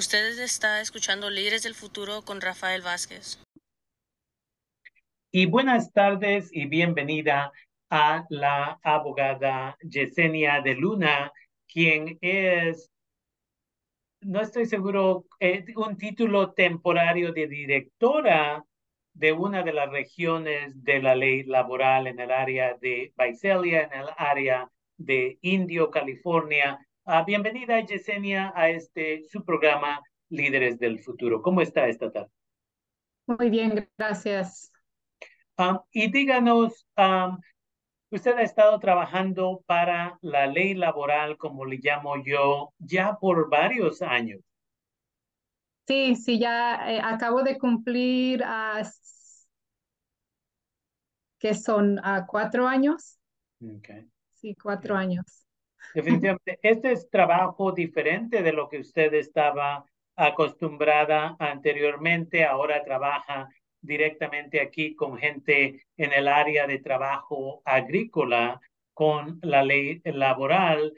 Ustedes está escuchando Líderes del Futuro con Rafael Vázquez. Y buenas tardes y bienvenida a la abogada Yesenia de Luna, quien es, no estoy seguro, eh, un título temporario de directora de una de las regiones de la ley laboral en el área de Visalia, en el área de Indio, California. Ah, bienvenida, Yesenia, a este su programa Líderes del Futuro. ¿Cómo está esta tarde? Muy bien, gracias. Ah, y díganos, ah, usted ha estado trabajando para la ley laboral, como le llamo yo, ya por varios años. Sí, sí, ya eh, acabo de cumplir, que son cuatro años. Okay. Sí, cuatro años. Definitivamente, este es trabajo diferente de lo que usted estaba acostumbrada anteriormente. Ahora trabaja directamente aquí con gente en el área de trabajo agrícola, con la ley laboral.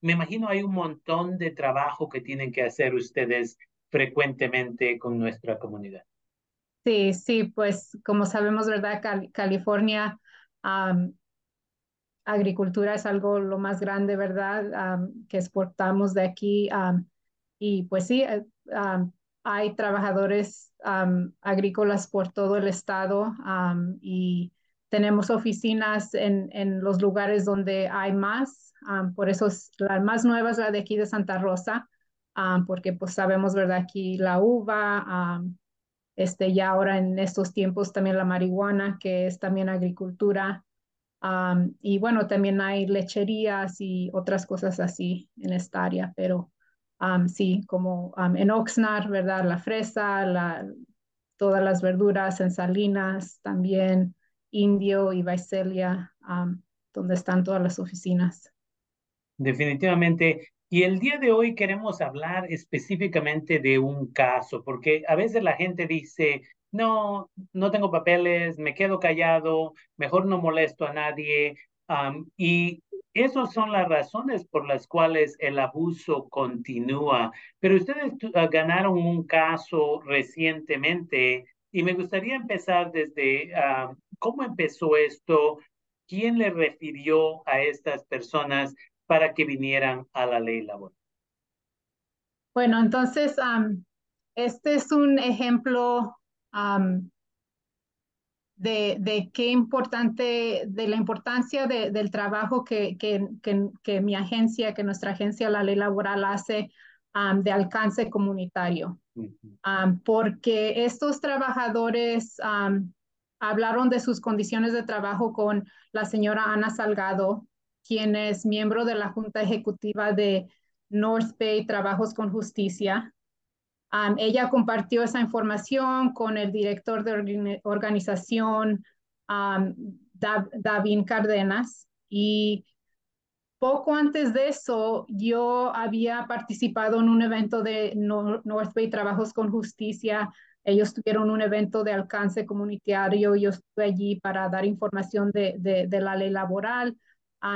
me imagino hay un montón de trabajo que tienen que hacer ustedes frecuentemente con nuestra comunidad. Sí, sí, pues como sabemos, ¿verdad? California agricultura es algo lo más grande, ¿verdad? que exportamos de aquí. y pues sí, eh, hay trabajadores agrícolas por todo el estado y tenemos oficinas en, en, los lugares donde hay más. por eso es, la más nueva es la de aquí de Santa Rosa, porque pues sabemos, ¿verdad? Aquí la uva, este, ya ahora en estos tiempos también la marihuana, que es también agricultura y bueno, también hay lecherías y otras cosas así en esta área, pero sí, como en Oxnard, ¿verdad? La fresa, la, todas las verduras en Salinas, también Indio y Visalia, donde están todas las oficinas. Definitivamente. Y el día de hoy queremos hablar específicamente de un caso, porque a veces la gente dice, no, no tengo papeles, me quedo callado, mejor no molesto a nadie. y esas son las razones por las cuales el abuso continúa. Pero ustedes ah, ganaron un caso recientemente y me gustaría empezar desde cómo empezó esto, quién le refirió a estas personas para que vinieran a la ley laboral. Bueno, entonces, este es un ejemplo de, de, qué importante, de la importancia del trabajo que, que, que, mi agencia, que nuestra agencia, la ley laboral, hace de alcance comunitario. porque estos trabajadores hablaron de sus condiciones de trabajo con la señora Ana Salgado, quien es miembro de la Junta Ejecutiva de North Bay Trabajos con Justicia ella compartió esa información con el director de organización, David Cardenas, y poco antes de eso, yo había participado en un evento de North Bay Trabajos con Justicia. Ellos tuvieron un evento de alcance comunitario. Yo estuve allí para dar información de, la ley laboral.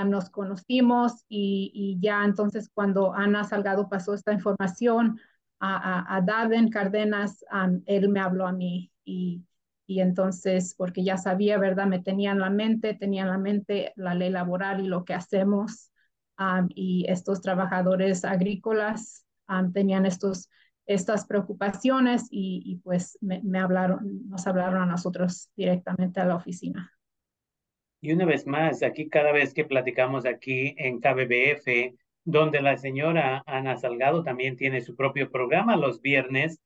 nos conocimos y, ya entonces cuando Ana Salgado pasó esta información, a, a, Darden Cardenas, él me habló a mí y, y entonces, porque ya sabía, ¿verdad? Me tenía en la mente, tenía en la mente la ley laboral y lo que hacemos. y estos trabajadores agrícolas tenían estos, estas preocupaciones y, y pues me, me, hablaron, nos hablaron a nosotros directamente a la oficina. Y una vez más, aquí cada vez que platicamos aquí en KBBF, donde la señora Ana Salgado también tiene su propio programa los viernes.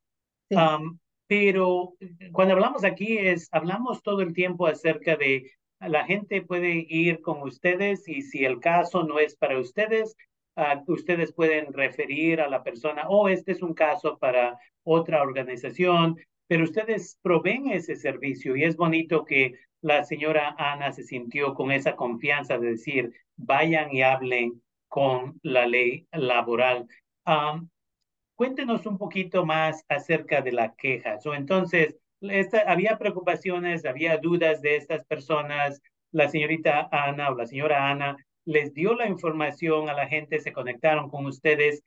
pero cuando hablamos aquí es, hablamos todo el tiempo acerca de la gente puede ir con ustedes y si el caso no es para ustedes, ah, ustedes pueden referir a la persona, o oh, este es un caso para otra organización, pero ustedes proveen ese servicio y es bonito que la señora Ana se sintió con esa confianza de decir, vayan y hablen con la ley laboral. cuéntenos un poquito más acerca de la queja. So, entonces, había preocupaciones, había dudas de estas personas. La señorita Ana o la señora Ana les dio la información a la gente, se conectaron con ustedes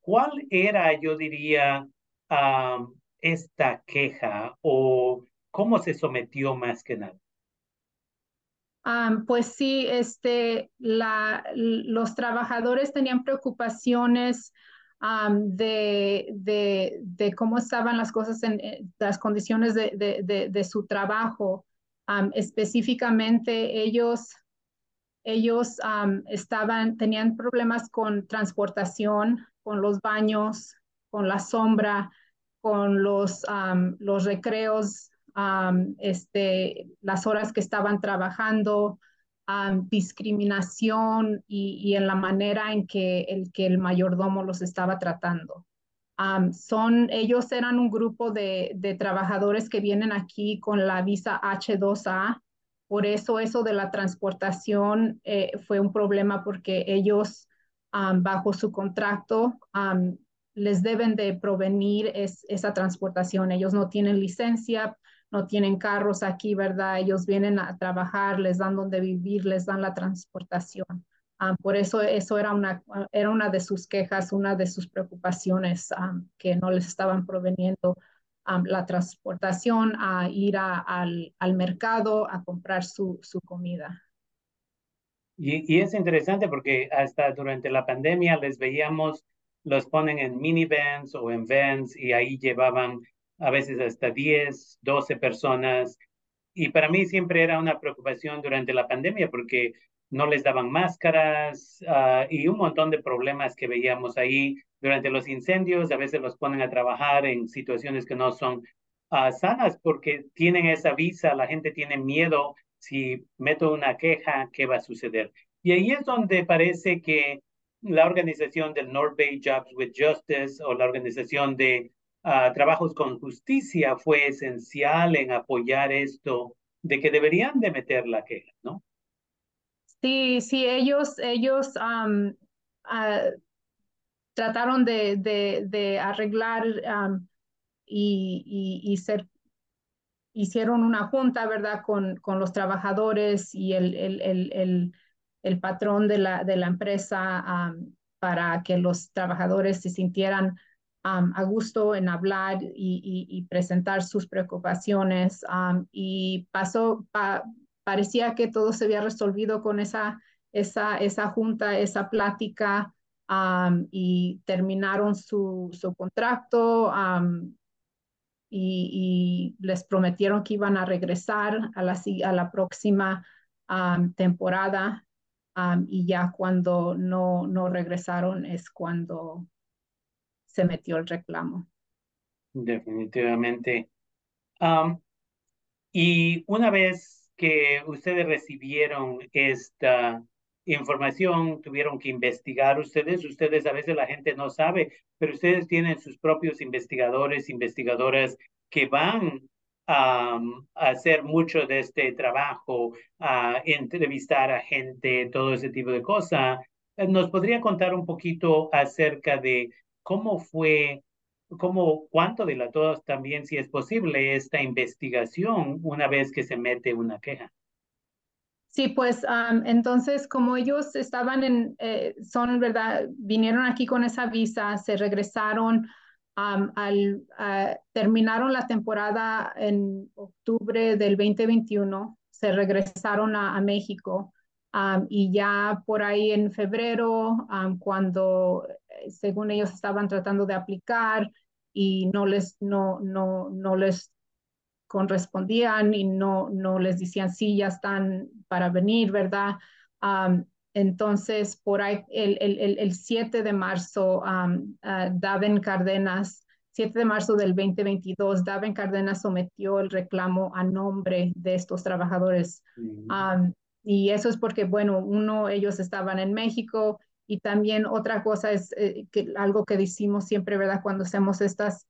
¿Cuál era, yo diría, esta queja o cómo se sometió más que nada? Pues sí, este, la, los trabajadores tenían preocupaciones de, de, de, cómo estaban las cosas en, eh, las condiciones de, su trabajo. específicamente ellos, ellos estaban, tenían problemas con transportación, con los baños, con la sombra, con los, los recreos este, las horas que estaban trabajando, discriminación y, en la manera en que el, que el mayordomo los estaba tratando. son, ellos eran un grupo de, de, trabajadores que vienen aquí con la visa H2A. Por eso eso de la transportación eh, fue un problema porque ellos bajo su contrato les deben de provenir es, esa transportación. Ellos no tienen licencia no tienen carros aquí, ¿verdad? Ellos vienen a trabajar, les dan donde vivir, les dan la transportación. Ah, por eso eso era una, era una de sus quejas, una de sus preocupaciones ah, que no les estaban proveniendo ah, la transportación a ir al, al, mercado a comprar su, su comida. Y, y, es interesante porque hasta durante la pandemia les veíamos, los ponen en minivans o en vans y ahí llevaban a veces hasta 10, 12 personas. Y para mí siempre era una preocupación durante la pandemia porque no les daban máscaras ah, y un montón de problemas que veíamos ahí durante los incendios. A veces los ponen a trabajar en situaciones que no son ah, sanas porque tienen esa visa, la gente tiene miedo. Si meto una queja, ¿qué va a suceder? Y ahí es donde parece que la organización del North Bay Jobs with Justice o la organización de trabajos con justicia fue esencial en apoyar esto de que deberían de meter la queja, ¿no? Sí, sí, ellos, ellos ah, trataron de, de, de arreglar y, y, ser, hicieron una junta, ¿verdad?, con, con los trabajadores y el, el, el, el, patrón de la, de la empresa para que los trabajadores se sintieran a gusto en hablar y, presentar sus preocupaciones. y pasó, parecía que todo se había resolvido con esa, esa, esa junta, esa plática, y terminaron su, su contrato. y, les prometieron que iban a regresar a la, a la próxima temporada y ya cuando no, no regresaron es cuando se metió el reclamo. Definitivamente. y una vez que ustedes recibieron esta información, tuvieron que investigar ustedes, ustedes a veces la gente no sabe, pero ustedes tienen sus propios investigadores, investigadoras que van a, hacer mucho de este trabajo, a entrevistar a gente, todo ese tipo de cosas. ¿Nos podría contar un poquito acerca de cómo fue, cómo, cuánto dilató también, si es posible, esta investigación una vez que se mete una queja. Sí, pues entonces como ellos estaban en, eh, son, ¿verdad? Vinieron aquí con esa visa, se regresaron, al, terminaron la temporada en octubre del 2021, se regresaron a, a México y ya por ahí en febrero, cuando según ellos estaban tratando de aplicar y no les, no, no, no les correspondían y no, no les decían sí, ya están para venir, ¿verdad? entonces, por ahí, el, el, el 7 de marzo, um, Daven Cárdenas, 7 de marzo del 2022, Daven Cárdenas sometió el reclamo a nombre de estos trabajadores. Y eso es porque, bueno, uno, ellos estaban en México y también otra cosa es eh, que algo que decimos siempre, ¿verdad? Cuando hacemos estas,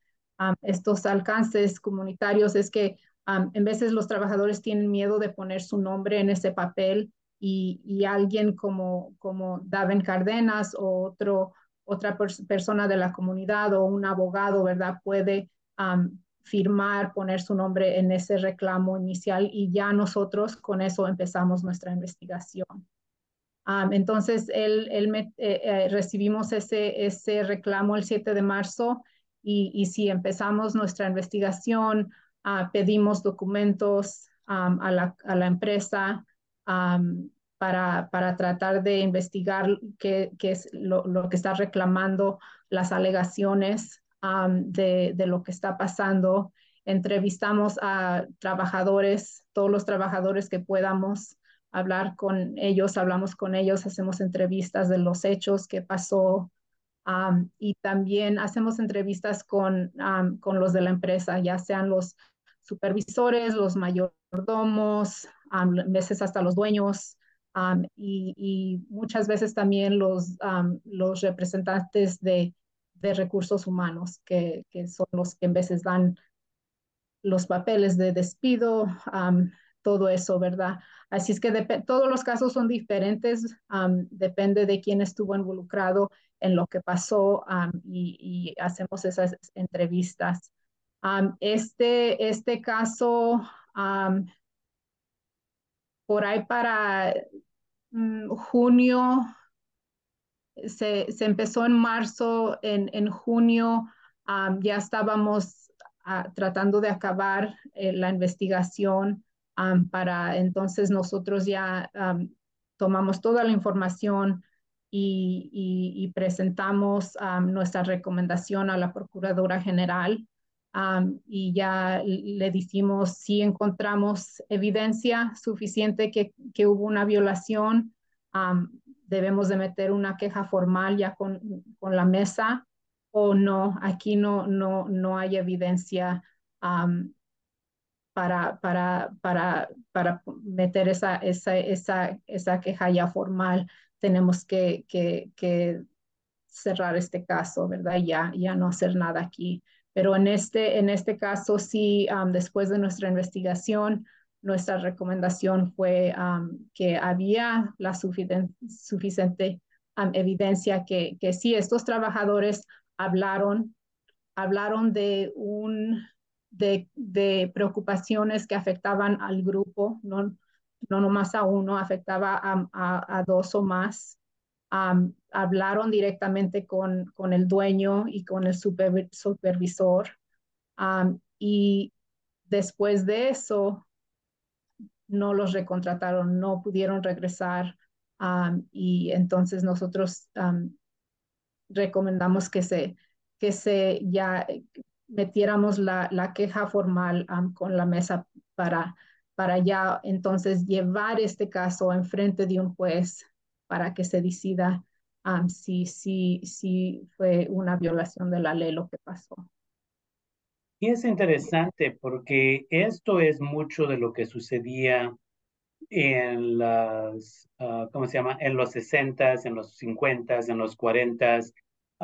estos alcances comunitarios es que en veces los trabajadores tienen miedo de poner su nombre en ese papel y, y alguien como, como Daven Cardenas o otro, otra persona de la comunidad o un abogado, ¿verdad? Puede firmar, poner su nombre en ese reclamo inicial y ya nosotros con eso empezamos nuestra investigación. Entonces, él, él eh, eh, recibimos ese, ese reclamo el 7 de marzo y, y si empezamos nuestra investigación, uh, pedimos documentos um, a, la, a, la, empresa um, para, para, tratar de investigar qué, qué es lo, lo, que está reclamando, las alegaciones de, de, lo que está pasando. Entrevistamos a trabajadores, todos los trabajadores que podamos hablar con ellos, hablamos con ellos, hacemos entrevistas de los hechos que pasó um, y también hacemos entrevistas con, con los de la empresa, ya sean los supervisores, los mayordomos, um, veces hasta los dueños y, y, muchas veces también los, los representantes de, de recursos humanos, que, que, son los que en veces dan los papeles de despido, todo eso, ¿verdad? Así es que todos los casos son diferentes, depende de quién estuvo involucrado en lo que pasó y, hacemos esas entrevistas. este, este caso, por ahí para mm, junio, se, se, empezó en marzo, en, en junio ya estábamos ah, tratando de acabar eh, la investigación para entonces nosotros ya tomamos toda la información y, presentamos nuestra recomendación a la Procuradora General y ya le decimos si encontramos evidencia suficiente que, que hubo una violación, debemos de meter una queja formal ya con, con, la mesa o no, aquí no, no, no hay evidencia para, para, para, para meter esa, esa, esa, esa queja ya formal, tenemos que, que, que cerrar este caso, ¿verdad? Ya, ya no hacer nada aquí. Pero en este, en este caso, sí, después de nuestra investigación, nuestra recomendación fue que había la suficiente evidencia que, que sí, estos trabajadores hablaron, hablaron de un de, preocupaciones que afectaban al grupo, no, no nomás a uno, afectaba a, dos o más. hablaron directamente con, con, el dueño y con el supervisor. y después de eso, no los recontrataron, no pudieron regresar. y entonces nosotros recomendamos que se, que se ya metiéramos la, la queja formal con la mesa para, para ya entonces llevar este caso en frente de un juez para que se decida si, si, si fue una violación de la ley lo que pasó. Y es interesante porque esto es mucho de lo que sucedía en las, uh, ¿cómo se llama? En los 60 en los 50 en los 40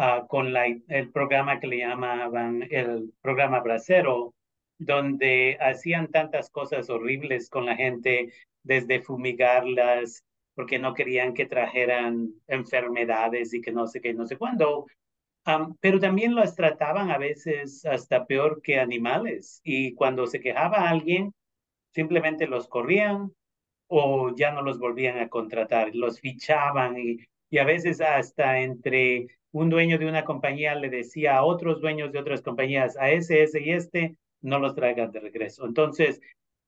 Ah, con el programa que le llamaban el programa Bracero, donde hacían tantas cosas horribles con la gente, desde fumigarlas, porque no querían que trajeran enfermedades y que no sé qué, no sé cuándo. pero también los trataban a veces hasta peor que animales. Y cuando se quejaba alguien, simplemente los corrían o ya no los volvían a contratar, los fichaban y a veces hasta entre un dueño de una compañía le decía a otros dueños de otras compañías, a ese, ese y este, no los traigan de regreso. Entonces,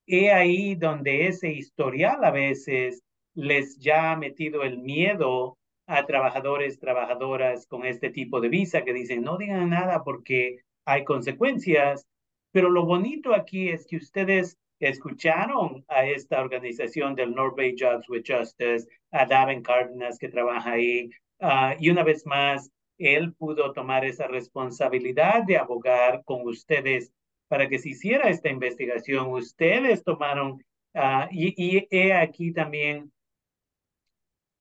he ahí donde ese historial a veces les ya ha metido el miedo a trabajadores, trabajadoras con este tipo de visa que dicen, no digan nada porque hay consecuencias. Pero lo bonito aquí es que ustedes escucharon a esta organización del North Bay Jobs with Justice, a Davin Cárdenas que trabaja ahí, Ah, y una vez más, él pudo tomar esa responsabilidad de abogar con ustedes para que se hiciera esta investigación. Ustedes tomaron, uh, y, y he aquí también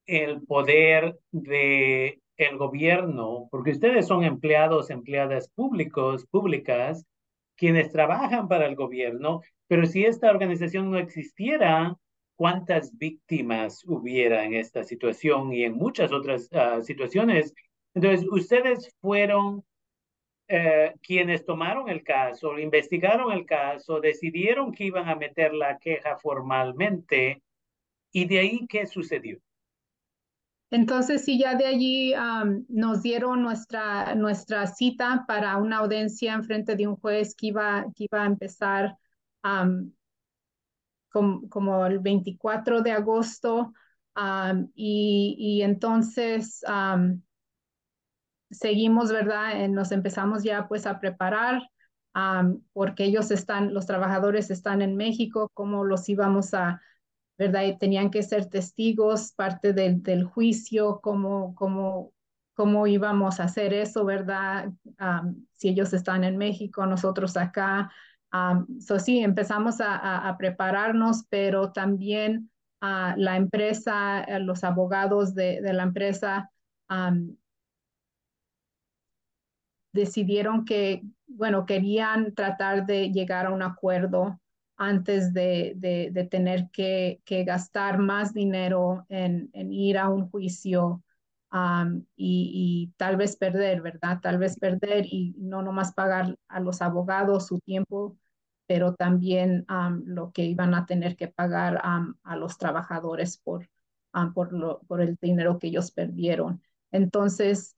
el poder de el gobierno, porque ustedes son empleados, empleadas públicos, públicas, quienes trabajan para el gobierno, pero si esta organización no existiera, cuántas víctimas hubiera en esta situación y en muchas otras ah, situaciones. Entonces, ustedes fueron eh, quienes tomaron el caso, investigaron el caso, decidieron que iban a meter la queja formalmente y de ahí, ¿qué sucedió? entonces, sí, ya de allí nos dieron nuestra, nuestra cita para una audiencia en frente de un juez que iba, que iba a empezar como el 24 de agosto. y, entonces seguimos, ¿verdad? Eh, nos empezamos ya pues a preparar porque ellos están, los trabajadores están en México, cómo los íbamos a, ¿verdad? Y tenían que ser testigos, parte del, del juicio, cómo, cómo, cómo íbamos a hacer eso, ¿verdad? si ellos están en México, nosotros acá. So sí, empezamos a, prepararnos, pero también uh, la empresa, eh, los abogados de, la empresa decidieron que, bueno, querían tratar de llegar a un acuerdo antes de, tener que, gastar más dinero en, ir a un juicio y, tal vez perder, ¿verdad? Tal vez perder y no nomás pagar a los abogados su tiempo, pero también lo que iban a tener que pagar a los trabajadores por, por, lo, por el dinero que ellos perdieron. Entonces,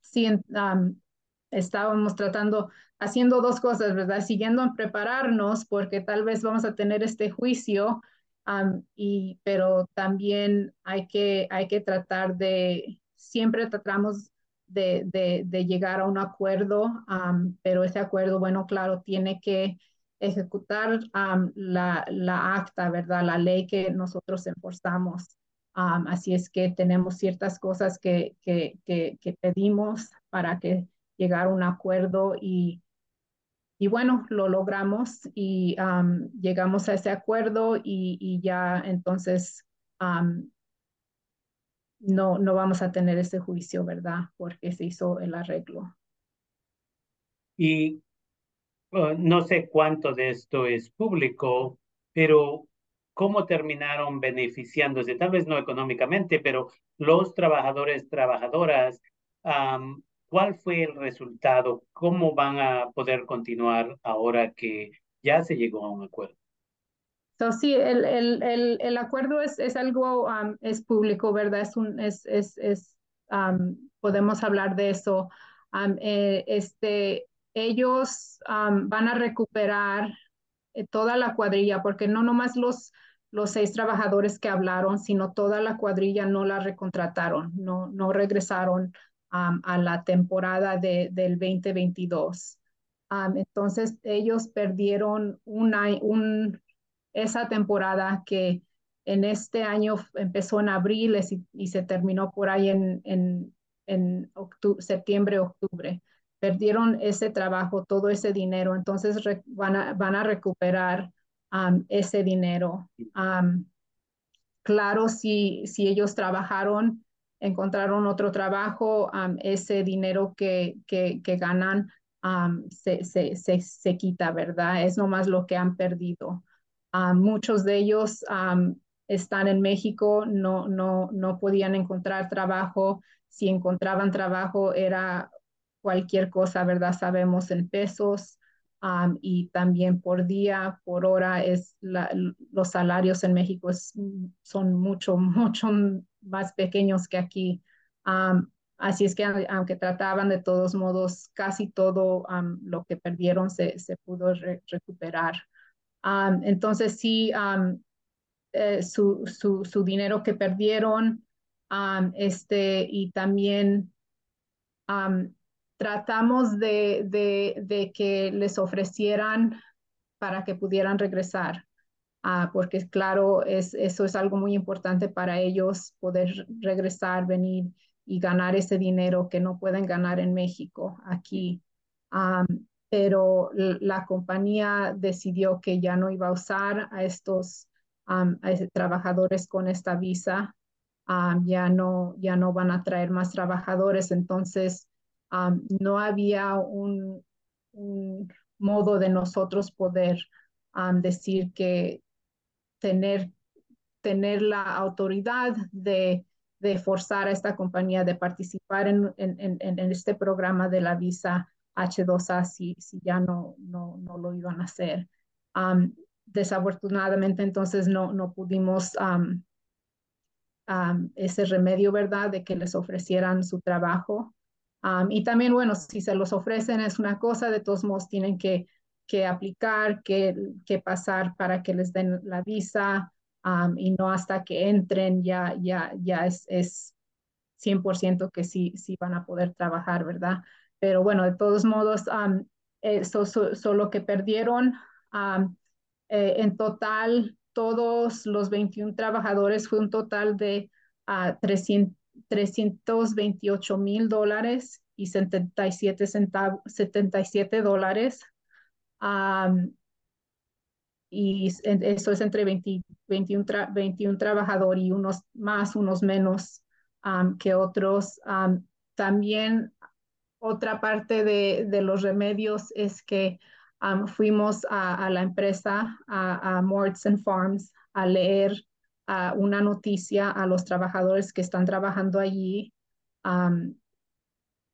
sí, estábamos tratando, haciendo dos cosas, ¿verdad? Siguiendo en prepararnos porque tal vez vamos a tener este juicio, y, pero también hay que, hay que tratar de, siempre tratamos de, de, de llegar a un acuerdo, pero ese acuerdo, bueno, claro, tiene que ejecutar la, la acta, ¿verdad? La ley que nosotros enforzamos. así es que tenemos ciertas cosas que, que, que, que pedimos para que llegar a un acuerdo y, y bueno, lo logramos y llegamos a ese acuerdo y, ya entonces no, no vamos a tener ese juicio, ¿verdad? Porque se hizo el arreglo. Y uh, no sé cuánto de esto es público, pero ¿cómo terminaron beneficiándose? Tal vez no económicamente, pero los trabajadores, trabajadoras, ¿Cuál fue el resultado? ¿Cómo van a poder continuar ahora que ya se llegó a un acuerdo? So, sí, el, el, el, el acuerdo es, es algo, um, es público, ¿verdad? Es un, es, es, es um, podemos hablar de eso. Um, eh, este, ellos van a recuperar eh, toda la cuadrilla, porque no nomás los, los seis trabajadores que hablaron, sino toda la cuadrilla no la recontrataron, no, no regresaron a la temporada de, del 2022. entonces, ellos perdieron una, un, esa temporada que en este año empezó en abril y, se terminó por ahí en, en septiembre, octubre. Perdieron ese trabajo, todo ese dinero, entonces van, a, van a recuperar ese dinero. claro, si, si ellos trabajaron encontraron otro trabajo, ese dinero que, que, ganan se, se, se, se, quita, ¿verdad? Es nomás lo que han perdido. muchos de ellos están en México, no, no, no podían encontrar trabajo. Si encontraban trabajo era cualquier cosa, ¿verdad? Sabemos en pesos. Y también por día, por hora, es los salarios en México son mucho, mucho más pequeños que aquí. así es que aunque trataban de todos modos, casi todo lo que perdieron se, se pudo recuperar. entonces sí, eh, su, su, su, dinero que perdieron este, y también tratamos de, de, que les ofrecieran para que pudieran regresar. Ah, porque claro, es, eso es algo muy importante para ellos, poder regresar, venir y ganar ese dinero que no pueden ganar en México, aquí. pero la compañía decidió que ya no iba a usar a estos trabajadores con esta visa, ya, no, ya no van a traer más trabajadores, entonces no había un, modo de nosotros poder decir que tener, tener la autoridad de, forzar a esta compañía de participar en, este programa de la visa H2A si, si ya no, no, no lo iban a hacer. desafortunadamente, entonces no, no pudimos ese remedio, ¿verdad? De que les ofrecieran su trabajo. Y también, bueno, si se los ofrecen es una cosa, de todos modos tienen que, que aplicar, que, que pasar para que les den la visa y no hasta que entren ya, ya, ya es, es 100% que sí, sí van a poder trabajar, ¿verdad? Pero bueno, de todos modos, eso solo que perdieron. Eh, en total, todos los 21 trabajadores fue un total de 328 mil dólares y 77, centavos, 77 dólares. y eso es entre 20, 21, 21 trabajadores y unos más, unos menos que otros. también otra parte de, de, los remedios es que fuimos a, la empresa, a, a Farms, a leer una noticia a los trabajadores que están trabajando allí.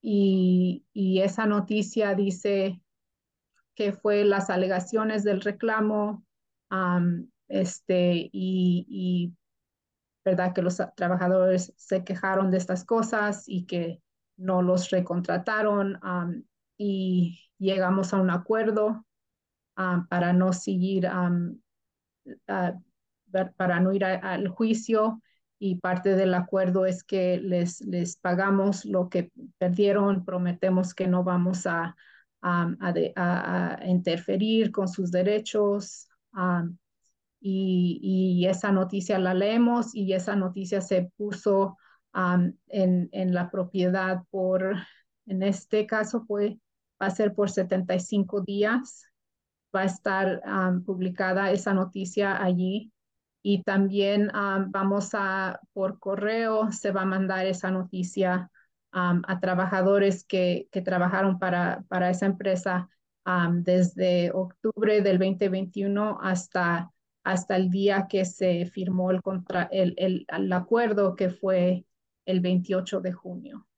y, y, esa noticia dice que fue las alegaciones del reclamo este, y, y, verdad que los trabajadores se quejaron de estas cosas y que no los recontrataron y llegamos a un acuerdo para no seguir, para no ir al juicio y parte del acuerdo es que les, les pagamos lo que perdieron, prometemos que no vamos a, a, interferir con sus derechos. y, y, esa noticia la leemos y esa noticia se puso en, en, la propiedad por, en este caso fue, va a ser por 75 días, va a estar publicada esa noticia allí y también vamos a, por correo, se va a mandar esa noticia a trabajadores que, que trabajaron para, para esa empresa desde octubre del 2021 hasta, hasta el día que se firmó el, contra, el, el acuerdo que fue el 28 de junio.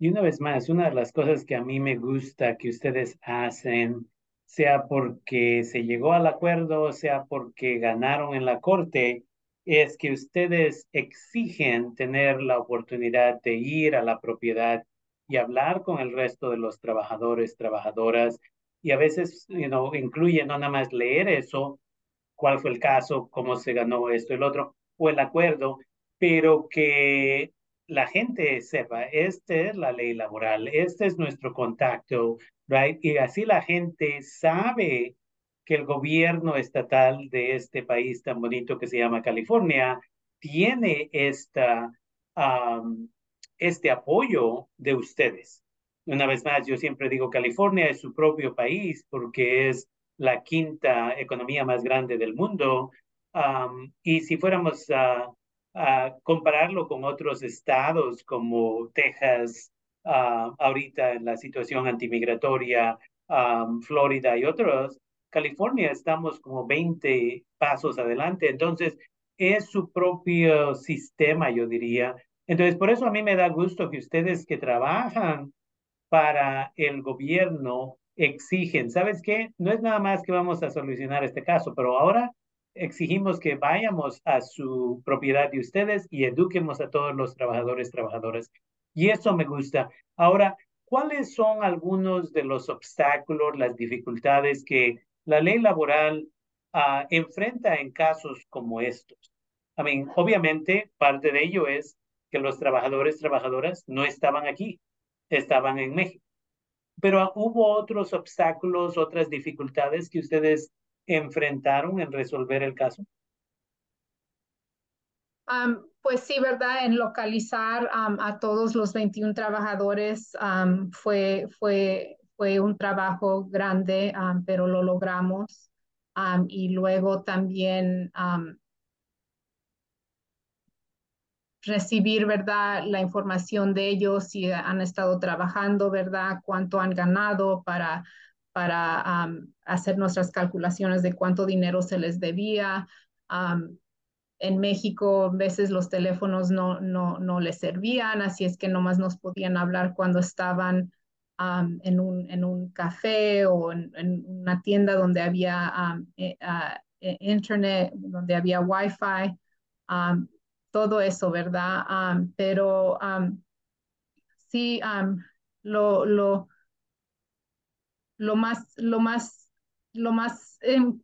Y una vez más, una de las cosas que a mí me gusta que ustedes hacen, sea porque se llegó al acuerdo, sea porque ganaron en la corte, es que ustedes exigen tener la oportunidad de ir a la propiedad y hablar con el resto de los trabajadores, trabajadoras, y a veces you know, incluye nada más leer eso, cuál fue el caso, cómo se ganó esto, el otro, o el acuerdo, pero que la gente sepa, esta es la ley laboral, este es nuestro contacto, right? Y así la gente sabe que el gobierno estatal de este país tan bonito que se llama California tiene esta, este apoyo de ustedes. Una vez más, yo siempre digo, California es su propio país porque es la quinta economía más grande del mundo. y si fuéramos a compararlo con otros estados como Texas, uh, ahorita en la situación antimigratoria, um, Florida y otros, California estamos como 20 pasos adelante. Entonces, es su propio sistema, yo diría. Entonces, por eso a mí me da gusto que ustedes que trabajan para el gobierno exigen, ¿sabes qué? No es nada más que vamos a solucionar este caso, pero ahora exigimos que vayamos a su propiedad de ustedes y eduquemos a todos los trabajadores, trabajadoras. Y eso me gusta. Ahora, ¿cuáles son algunos de los obstáculos, las dificultades que la ley laboral uh, enfrenta en casos como estos? I mean, obviamente, parte de ello es que los trabajadores, trabajadoras no estaban aquí, estaban en México. Pero hubo otros obstáculos, otras dificultades que ustedes enfrentaron en resolver el caso? pues sí, ¿verdad? En localizar a todos los 21 trabajadores fue, fue, fue un trabajo grande, pero lo logramos. y luego también recibir, ¿verdad? La información de ellos, si han estado trabajando, ¿verdad? Cuánto han ganado para para hacer nuestras calculaciones de cuánto dinero se les debía. en México, a veces los teléfonos no, no, no les servían, así es que nomás nos podían hablar cuando estaban en, un, en un café o en, una tienda donde había eh, ah, eh, internet, donde había wifi. todo eso, ¿verdad? pero sí, lo, lo, lo más, lo más, lo más em,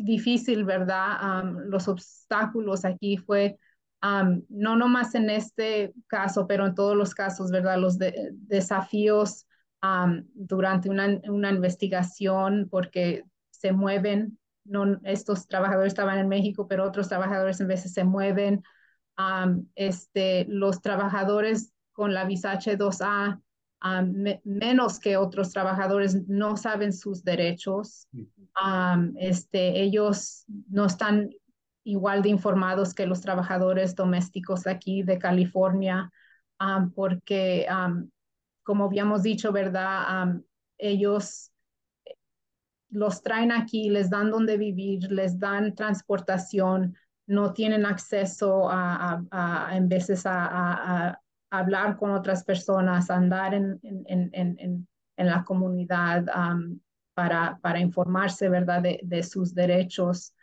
difícil, ¿verdad? los obstáculos aquí fue, no nomás en este caso, pero en todos los casos, ¿verdad? Los desafíos durante una, una, investigación porque se mueven, no, estos trabajadores estaban en México, pero otros trabajadores en veces se mueven. este, los trabajadores con la visa H2A menos que otros trabajadores no saben sus derechos. este, ellos no están igual de informados que los trabajadores domésticos aquí de California, porque, como habíamos dicho, ¿verdad? ellos los traen aquí, les dan donde vivir, les dan transportación, no tienen acceso a, a, en veces a, hablar con otras personas, andar en, en, en, en la comunidad para, para, informarse, ¿verdad?, de, de sus derechos.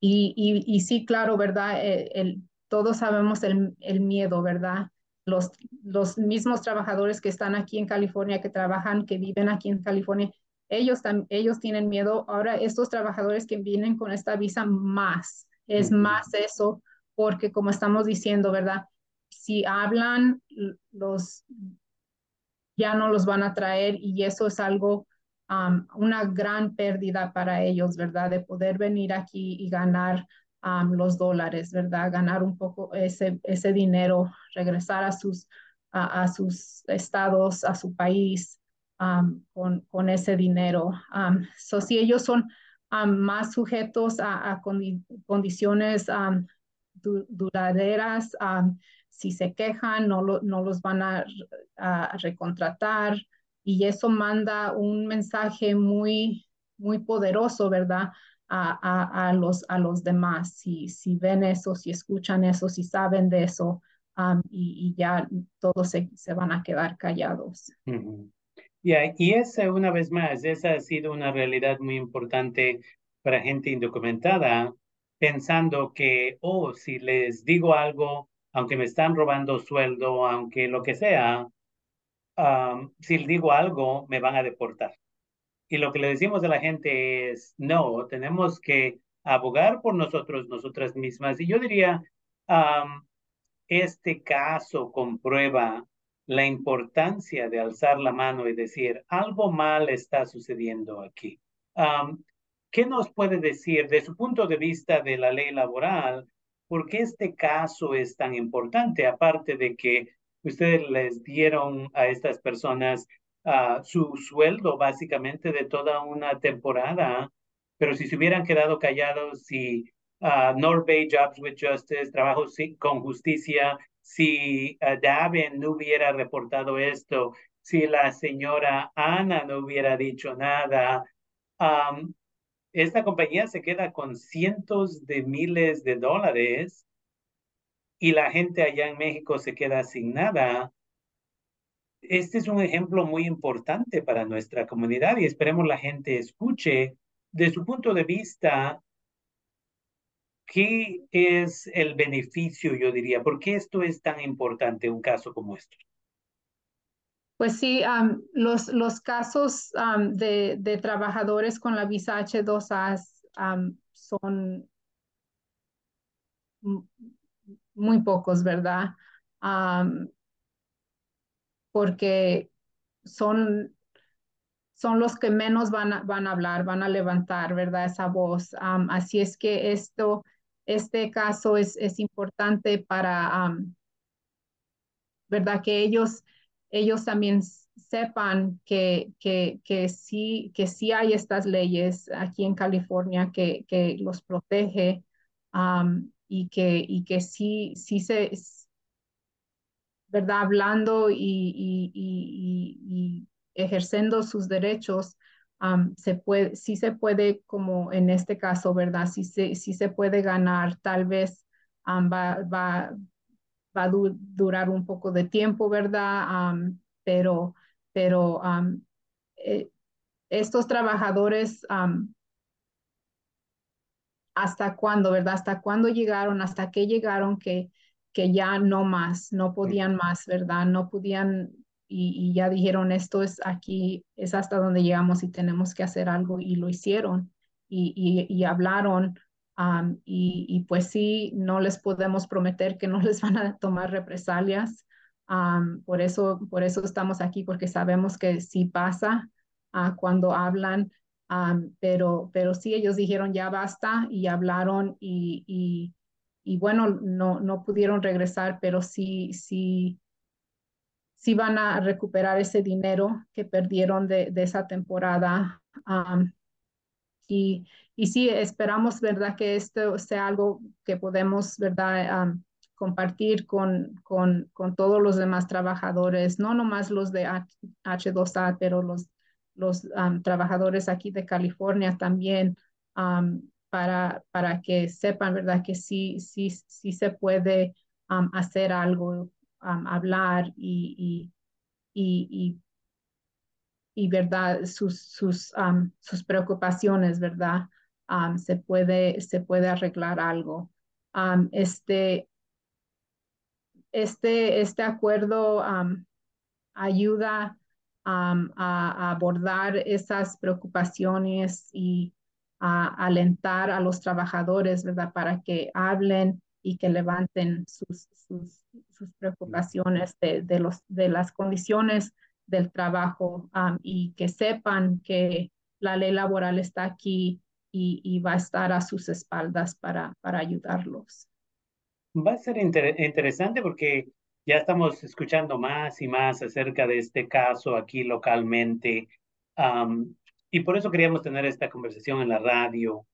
y, y, y, sí, claro, ¿verdad? El, el todos sabemos el, el, miedo, ¿verdad? Los, los mismos trabajadores que están aquí en California, que trabajan, que viven aquí en California, ellos, ellos tienen miedo. Ahora, estos trabajadores que vienen con esta visa, más, es más eso, porque como estamos diciendo, ¿verdad? Si hablan, los ya no los van a traer y eso es algo, una gran pérdida para ellos, ¿verdad? De poder venir aquí y ganar los dólares, ¿verdad? Ganar un poco ese, ese dinero, regresar a sus, a, sus estados, a su país con, con, ese dinero. so, si ellos son más sujetos a, condiciones duraderas, si se quejan, no, no los van a, recontratar y eso manda un mensaje muy, muy poderoso, ¿verdad? A, a, los, a los demás, si, si ven eso, si escuchan eso, si saben de eso, y, ya todos se, se, van a quedar callados. y esa, una vez más, esa ha sido una realidad muy importante para gente indocumentada, pensando que, oh, si les digo algo, aunque me están robando sueldo, aunque lo que sea, si digo algo, me van a deportar. Y lo que le decimos a la gente es, no, tenemos que abogar por nosotros, nosotras mismas. Y yo diría, este caso comprueba la importancia de alzar la mano y decir, algo mal está sucediendo aquí. ¿Qué nos puede decir de su punto de vista de la ley laboral? ¿Por qué este caso es tan importante? Aparte de que ustedes les dieron a estas personas uh, su sueldo básicamente de toda una temporada, pero si se hubieran quedado callados, si uh, Norway Jobs with Justice, Trabajo con Justicia, si uh, no hubiera reportado esto, si la señora Ana no hubiera dicho nada, um, esta compañía se queda con cientos de miles de dólares y la gente allá en México se queda sin nada. Este es un ejemplo muy importante para nuestra comunidad y esperemos la gente escuche de su punto de vista qué es el beneficio, yo diría, por qué esto es tan importante, un caso como este. Pues sí, los, los casos de, de, trabajadores con la visa H2A son muy pocos, ¿verdad? porque son, son los que menos van a, van a hablar, van a levantar, ¿verdad? Esa voz. así es que esto, este caso es, es importante para, ¿verdad? Que ellos ellos también sepan que, que, que, sí, que sí hay estas leyes aquí en California que, que los protege y, que, y que sí, sí se, ¿verdad? Hablando y, y, y, ejerciendo sus derechos, se puede, sí se puede, como en este caso, ¿verdad? Sí se, sí se puede ganar, tal vez va, va, va a durar un poco de tiempo, ¿verdad? pero pero eh, estos trabajadores hasta cuándo, ¿verdad? Hasta cuándo llegaron, hasta qué llegaron que, que ya no más, no podían más, ¿verdad? No podían y, ya dijeron, esto es aquí, es hasta donde llegamos y tenemos que hacer algo y lo hicieron y, y, hablaron. Y, y, pues sí, no les podemos prometer que no les van a tomar represalias. por, eso, por eso estamos aquí, porque sabemos que sí pasa uh, cuando hablan, pero, pero sí ellos dijeron ya basta y hablaron y, y, y bueno, no, no pudieron regresar, pero sí, sí, sí van a recuperar ese dinero que perdieron de, de esa temporada. y, y sí, esperamos, ¿verdad? Que esto sea algo que podemos, ¿verdad? compartir con, con, con, todos los demás trabajadores, no nomás los de H2A, pero los los trabajadores aquí de California también para, para que sepan, ¿verdad? Que sí, sí, sí se puede hacer algo, hablar y, y, y, ¿verdad? Sus, sus, sus preocupaciones, ¿verdad? Se, puede, se puede arreglar algo. este, este, este acuerdo ayuda a, abordar esas preocupaciones y a alentar a los trabajadores. Para que hablen y que levanten sus, sus, preocupaciones de, los, de las condiciones del trabajo y que sepan que la ley laboral está aquí y, va a estar a sus espaldas para, para ayudarlos. Va a ser interesante porque ya estamos escuchando más y más acerca de este caso aquí localmente. y por eso queríamos tener esta conversación en la radio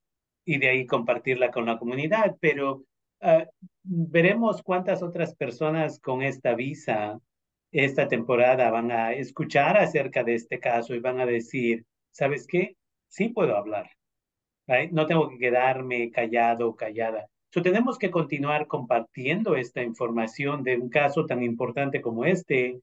y de ahí compartirla con la comunidad. Pero ah, veremos cuántas otras personas con esta visa esta temporada van a escuchar acerca de este caso y van a decir, ¿sabes qué? Sí puedo hablar. No tengo que quedarme callado o callada tenemos que continuar compartiendo esta información de un caso tan importante como este,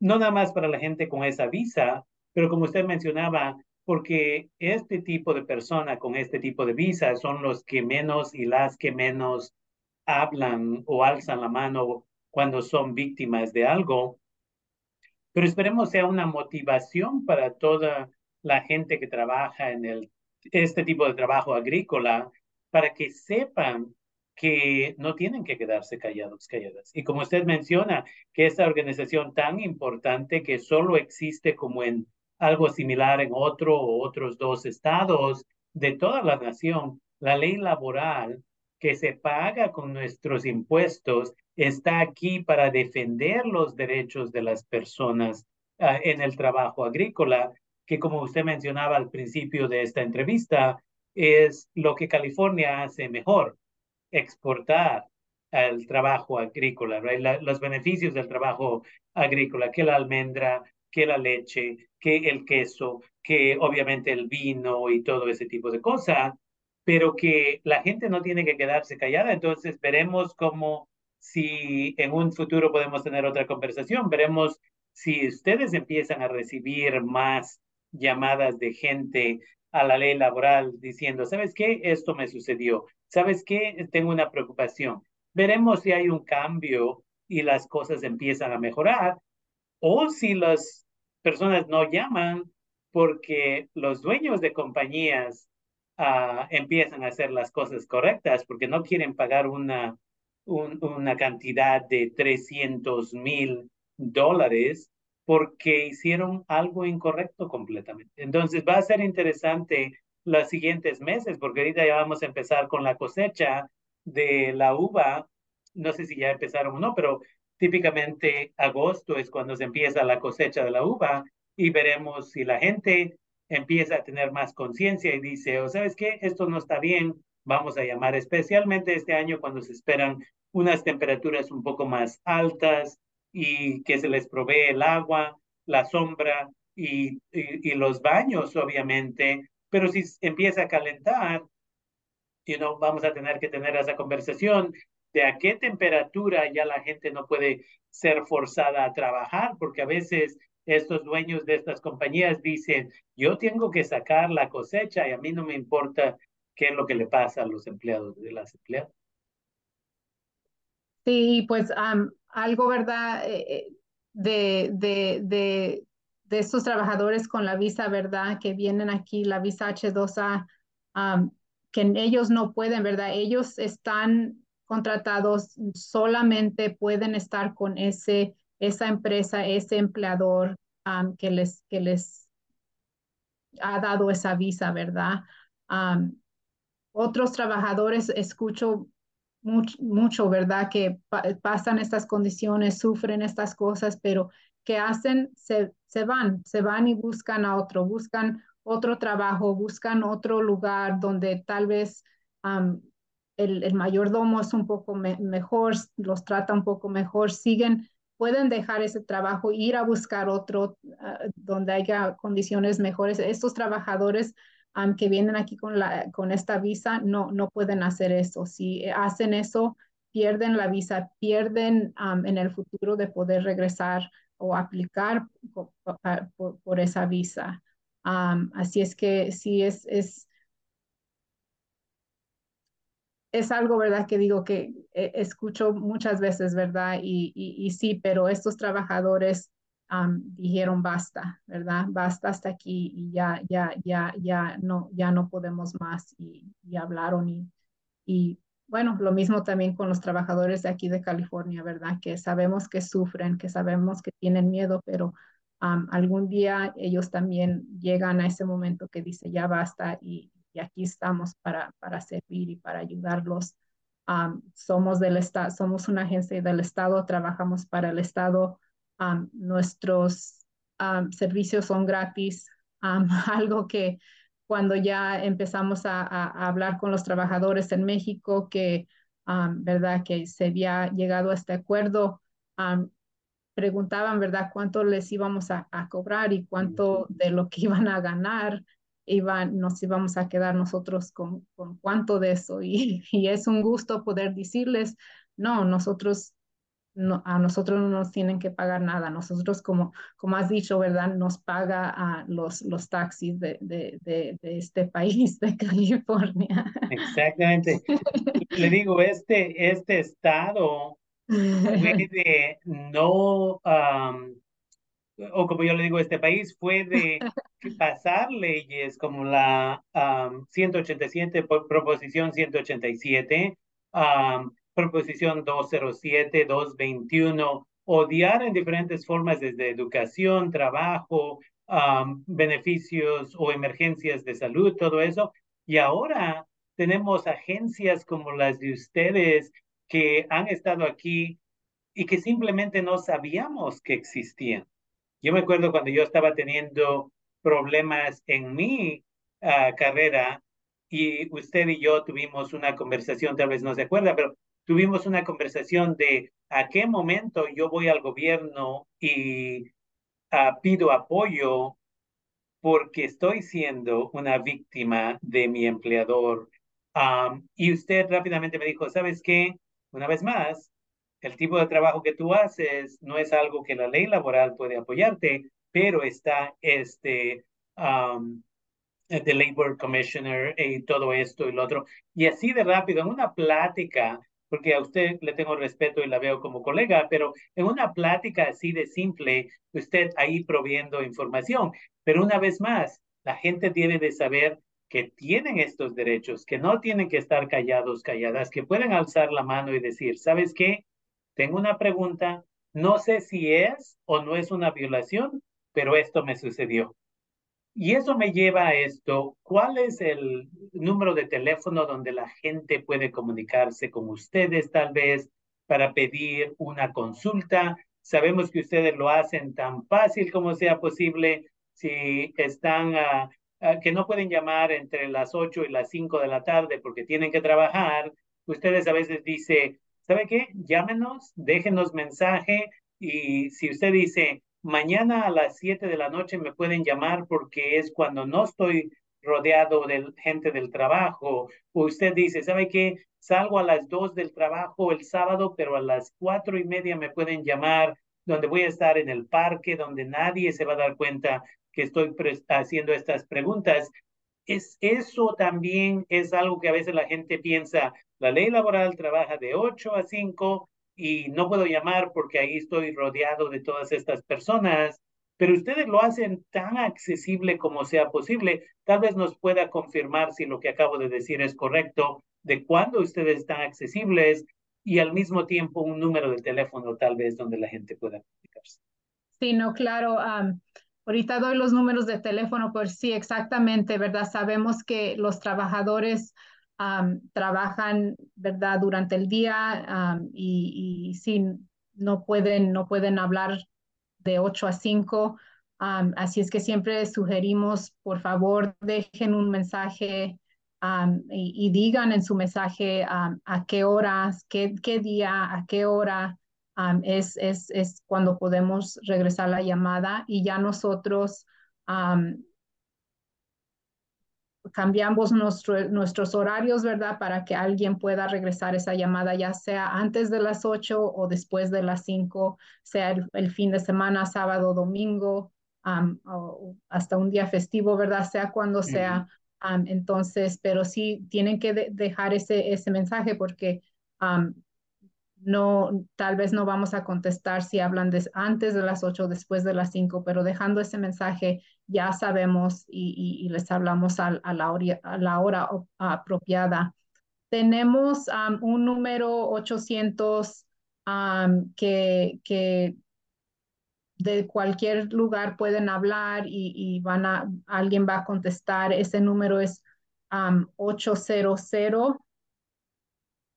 no nada más para la gente con esa visa, pero como usted mencionaba, porque este tipo de persona con este tipo de visa son los que menos y las que menos hablan o alzan la mano cuando son víctimas de algo. Pero esperemos sea una motivación para toda la gente que trabaja en el, este tipo de trabajo agrícola para que sepan que no tienen que quedarse callados, calladas. Y como usted menciona, que esta organización tan importante que solo existe como en algo similar en otro o otros dos estados de toda la nación, la ley laboral que se paga con nuestros impuestos está aquí para defender los derechos de las personas ah, en el trabajo agrícola, que como usted mencionaba al principio de esta entrevista, es lo que California hace mejor, exportar el trabajo agrícola, los beneficios del trabajo agrícola, que la almendra, que la leche, que el queso, que obviamente el vino y todo ese tipo de cosas, pero que la gente no tiene que quedarse callada. Entonces veremos cómo, si en un futuro podemos tener otra conversación, veremos si ustedes empiezan a recibir más llamadas de gente a la ley laboral diciendo, ¿sabes qué? Esto me sucedió. ¿Sabes qué? Tengo una preocupación. Veremos si hay un cambio y las cosas empiezan a mejorar o si las personas no llaman porque los dueños de compañías uh, empiezan a hacer las cosas correctas porque no quieren pagar una, una cantidad de 300 mil dólares porque hicieron algo incorrecto completamente. Entonces va a ser interesante los siguientes meses, porque ahorita ya vamos a empezar con la cosecha de la uva. No sé si ya empezaron o no, pero típicamente agosto es cuando se empieza la cosecha de la uva y veremos si la gente empieza a tener más conciencia y dice, o oh, sabes qué, esto no está bien, vamos a llamar especialmente este año cuando se esperan unas temperaturas un poco más altas, y que se les provee el agua, la sombra y, y, los baños, obviamente, pero si empieza a calentar, you know, vamos a tener que tener esa conversación de a qué temperatura ya la gente no puede ser forzada a trabajar, porque a veces estos dueños de estas compañías dicen, yo tengo que sacar la cosecha y a mí no me importa qué es lo que le pasa a los empleados de las empleadas. Sí, pues algo, ¿verdad? Eh, de, de, de, de, estos trabajadores con la visa, ¿verdad? Que vienen aquí, la visa H2A, que ellos no pueden, ¿verdad? Ellos están contratados, solamente pueden estar con ese, esa empresa, ese empleador que, les, que les ha dado esa visa, ¿verdad? otros trabajadores, escucho mucho, ¿verdad? Que pasan estas condiciones, sufren estas cosas, pero ¿qué hacen? Se, se van, se van y buscan a otro, buscan otro trabajo, buscan otro lugar donde tal vez el, el, mayordomo es un poco mejor, los trata un poco mejor, siguen, pueden dejar ese trabajo, ir a buscar otro ah, donde haya condiciones mejores. Estos trabajadores que vienen aquí con, la, con esta visa no, no pueden hacer eso. Si hacen eso, pierden la visa, pierden en el futuro de poder regresar o aplicar por, por, esa visa. así es que sí es, es, es algo, ¿verdad? Que digo que eh, escucho muchas veces, ¿verdad? Y, y, y sí, pero estos trabajadores dijeron basta, ¿verdad? Basta hasta aquí y ya, ya, ya, ya no, ya no podemos más y, hablaron y, y bueno, lo mismo también con los trabajadores de aquí de California, ¿verdad? Que sabemos que sufren, que sabemos que tienen miedo, pero algún día ellos también llegan a ese momento que dice ya basta y aquí estamos para, para servir y para ayudarlos. somos del Estado, somos una agencia del Estado, trabajamos para el Estado nuestros servicios son gratis, algo que cuando ya empezamos a, hablar con los trabajadores en México, que, ¿verdad? Que se había llegado a este acuerdo, preguntaban, ¿verdad? Cuánto les íbamos a, cobrar y cuánto de lo que iban a ganar iban, nos íbamos a quedar nosotros con, con cuánto de eso. Y, y, es un gusto poder decirles, no, nosotros a nosotros no nos tienen que pagar nada. Nosotros, como, como has dicho, ¿verdad? Nos paga a los, los taxis de, de, de, este país, de California. Exactamente. Le digo, este, este estado puede no, o como yo le digo, este país puede pasar leyes como la 187, proposición 187, proposición 207, 221, odiar en diferentes formas desde educación, trabajo, beneficios o emergencias de salud, todo eso. Y ahora tenemos agencias como las de ustedes que han estado aquí y que simplemente no sabíamos que existían. Yo me acuerdo cuando yo estaba teniendo problemas en mi ah, carrera y usted y yo tuvimos una conversación, tal vez no se acuerda, pero tuvimos una conversación de a qué momento yo voy al gobierno y ah, pido apoyo porque estoy siendo una víctima de mi empleador. y usted rápidamente me dijo, ¿sabes qué? Una vez más, el tipo de trabajo que tú haces no es algo que la ley laboral puede apoyarte, pero está este, um, the Labor Commissioner y todo esto y lo otro. Y así de rápido, en una plática, porque a usted le tengo respeto y la veo como colega, pero en una plática así de simple, usted ahí proviendo información. Pero una vez más, la gente tiene de saber que tienen estos derechos, que no tienen que estar callados, calladas, que pueden alzar la mano y decir, ¿sabes qué? Tengo una pregunta, no sé si es o no es una violación, pero esto me sucedió. Y eso me lleva a esto, ¿cuál es el número de teléfono donde la gente puede comunicarse con ustedes tal vez para pedir una consulta? Sabemos que ustedes lo hacen tan fácil como sea posible. Si están, que no pueden llamar entre las 8 y las 5 de la tarde porque tienen que trabajar, ustedes a veces dicen, ¿sabe qué? Llámenos, déjenos mensaje y si usted dice, mañana a las 7 de la noche me pueden llamar porque es cuando no estoy rodeado de gente del trabajo. Usted dice, ¿sabe qué? Salgo a las 2 del trabajo el sábado, pero a las cuatro y media me pueden llamar, donde voy a estar en el parque, donde nadie se va a dar cuenta que estoy haciendo estas preguntas. es, eso también es algo que a veces la gente piensa, la ley laboral trabaja de 8 a 5 y no puedo llamar porque ahí estoy rodeado de todas estas personas, pero ustedes lo hacen tan accesible como sea posible. Tal vez nos pueda confirmar si lo que acabo de decir es correcto, de cuándo ustedes están accesibles y al mismo tiempo un número de teléfono tal vez donde la gente pueda comunicarse. Sí, no, claro. ahorita doy los números de teléfono, pues sí, exactamente, ¿verdad? Sabemos que los trabajadores trabajan, ¿verdad? Durante el día y, y sí, no pueden, no pueden hablar de 8 a 5. así es que siempre sugerimos, por favor, dejen un mensaje y, digan en su mensaje a qué horas, qué, qué, día, a qué hora es, es, es, cuando podemos regresar la llamada y ya nosotros cambiamos nuestro, nuestros horarios, ¿verdad? Para que alguien pueda regresar esa llamada, ya sea antes de las 8 o después de las 5, sea el, fin de semana, sábado, domingo, o hasta un día festivo, ¿verdad? Sea cuando sea entonces, pero sí tienen que dejar ese, ese mensaje porque no, tal vez no vamos a contestar si hablan antes de las 8 o después de las 5, pero dejando ese mensaje ya sabemos y, les hablamos a, la hora, a, la hora, apropiada. Tenemos un número 800 que, que de cualquier lugar pueden hablar y, van a, alguien va a contestar. Ese número es 800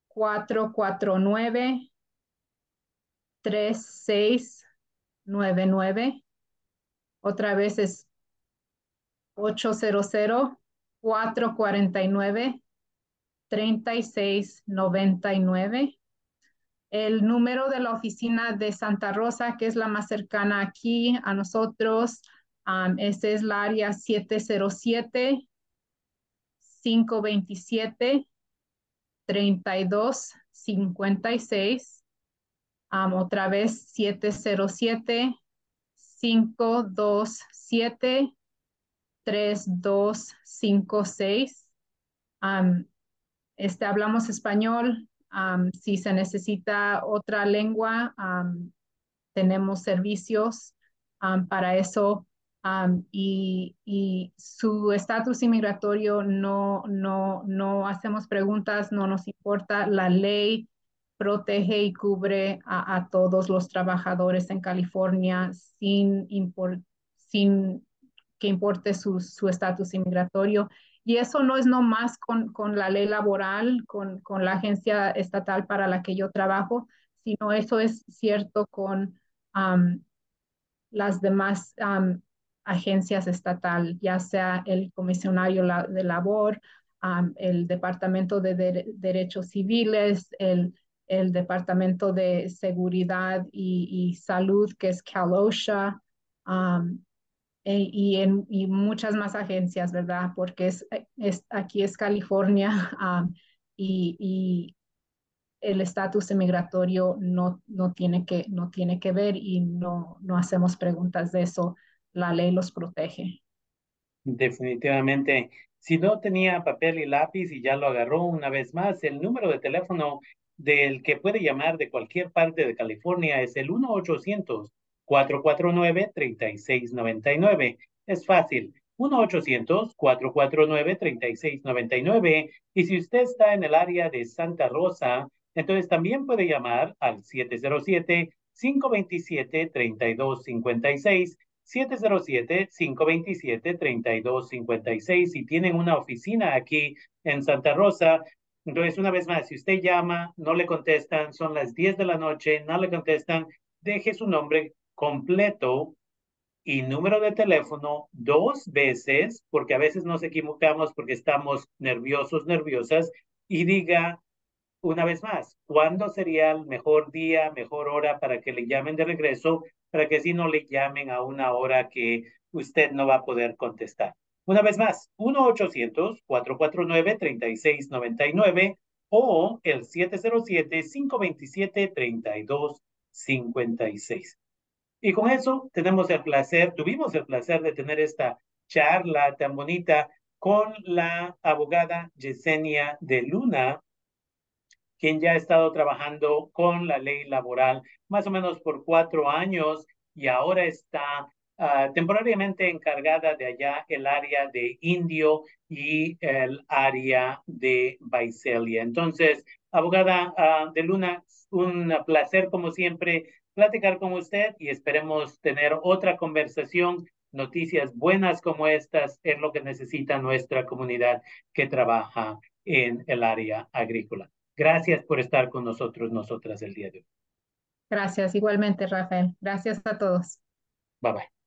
449 3699. Otra vez es 800 449 3699 el número de la oficina de Santa Rosa, que es la más cercana aquí a nosotros, um, ese es la área 707 527 3256. Um, otra vez 707 527 3256. Um, este, hablamos español, si se necesita otra lengua, tenemos servicios para eso. y, y, su estatus inmigratorio no, no, no hacemos preguntas, no nos importa. La ley protege y cubre a, todos los trabajadores en California sin, sin que importe su estatus inmigratorio. Y eso no es nomás con, con la ley laboral, con, con, la agencia estatal para la que yo trabajo, sino eso es cierto con las demás agencias estatales, ya sea el comisionario de labor, el Departamento de, Derechos Civiles, el, el, Departamento de Seguridad y, Salud, que es CalOSHA, eh, y, en, y muchas más agencias, ¿verdad? Porque es, es aquí es California y, y, el estatus migratorio no, no, tiene que, no tiene que ver y no, no hacemos preguntas de eso. La ley los protege. Definitivamente. Si no tenía papel y lápiz y ya lo agarró una vez más, el número de teléfono del que puede llamar de cualquier parte de California es el 1 800 449-3699. Es fácil. 1-800-449-3699. Y si usted está en el área de Santa Rosa, entonces también puede llamar al 707-527-3256. 707-527-3256. Si tienen una oficina aquí en Santa Rosa, entonces una vez más, si usted llama, no le contestan, son las 10 de la noche, no le contestan, deje su nombre completo y número de teléfono dos veces, porque a veces nos equivocamos porque estamos nerviosos, nerviosas, y diga una vez más, ¿cuándo sería el mejor día, mejor hora para que le llamen de regreso, para que si no le llamen a una hora que usted no va a poder contestar? Una vez más, 1-800-449-3699 o el 707-527-3256. Y con eso tenemos el placer, tuvimos el placer de tener esta charla tan bonita con la abogada Yesenia de Luna, quien ya ha estado trabajando con la ley laboral más o menos por cuatro años y ahora está uh, temporariamente encargada de allá el área de Indio y el área de Visalia. Entonces, abogada uh, de Luna, un placer como siempre platicar con usted y esperemos tener otra conversación. Noticias buenas como estas es lo que necesita nuestra comunidad que trabaja en el área agrícola. Gracias por estar con nosotros, nosotras el día de hoy. Gracias, igualmente, Rafael. Gracias a todos. Bye bye.